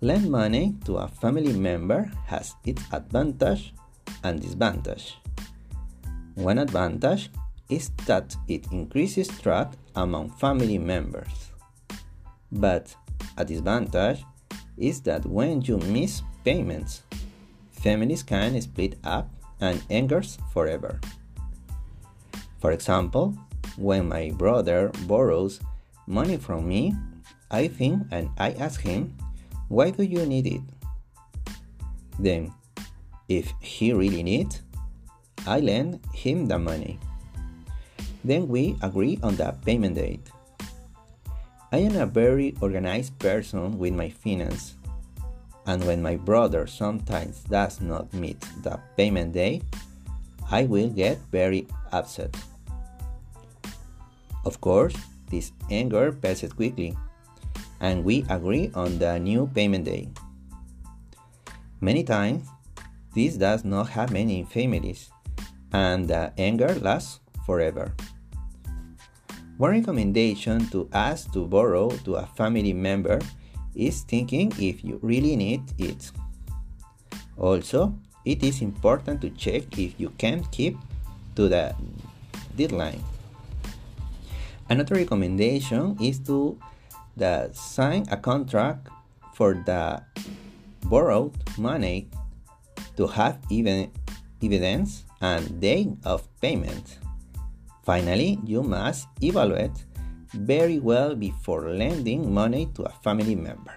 Lend money to a family member has its advantage and disadvantage. One advantage is that it increases trust among family members. But a disadvantage is that when you miss payments, families can split up and angers forever. For example, when my brother borrows money from me, I think and I ask him, Why do you need it? Then, if he really needs, I lend him the money. Then we agree on the payment date. I am a very organized person with my finance, and when my brother sometimes does not meet the payment date, I will get very upset. Of course, this anger passes quickly, and we agree on the new payment day. Many times, this does not happen in families, and the anger lasts forever. One recommendation to ask to borrow to a family member is thinking if you really need it. Also, it is important to check if you can keep to the deadline. Another recommendation is to the sign a contract for the borrowed money to have even evidence and date of payment. Finally, you must evaluate very well before lending money to a family member.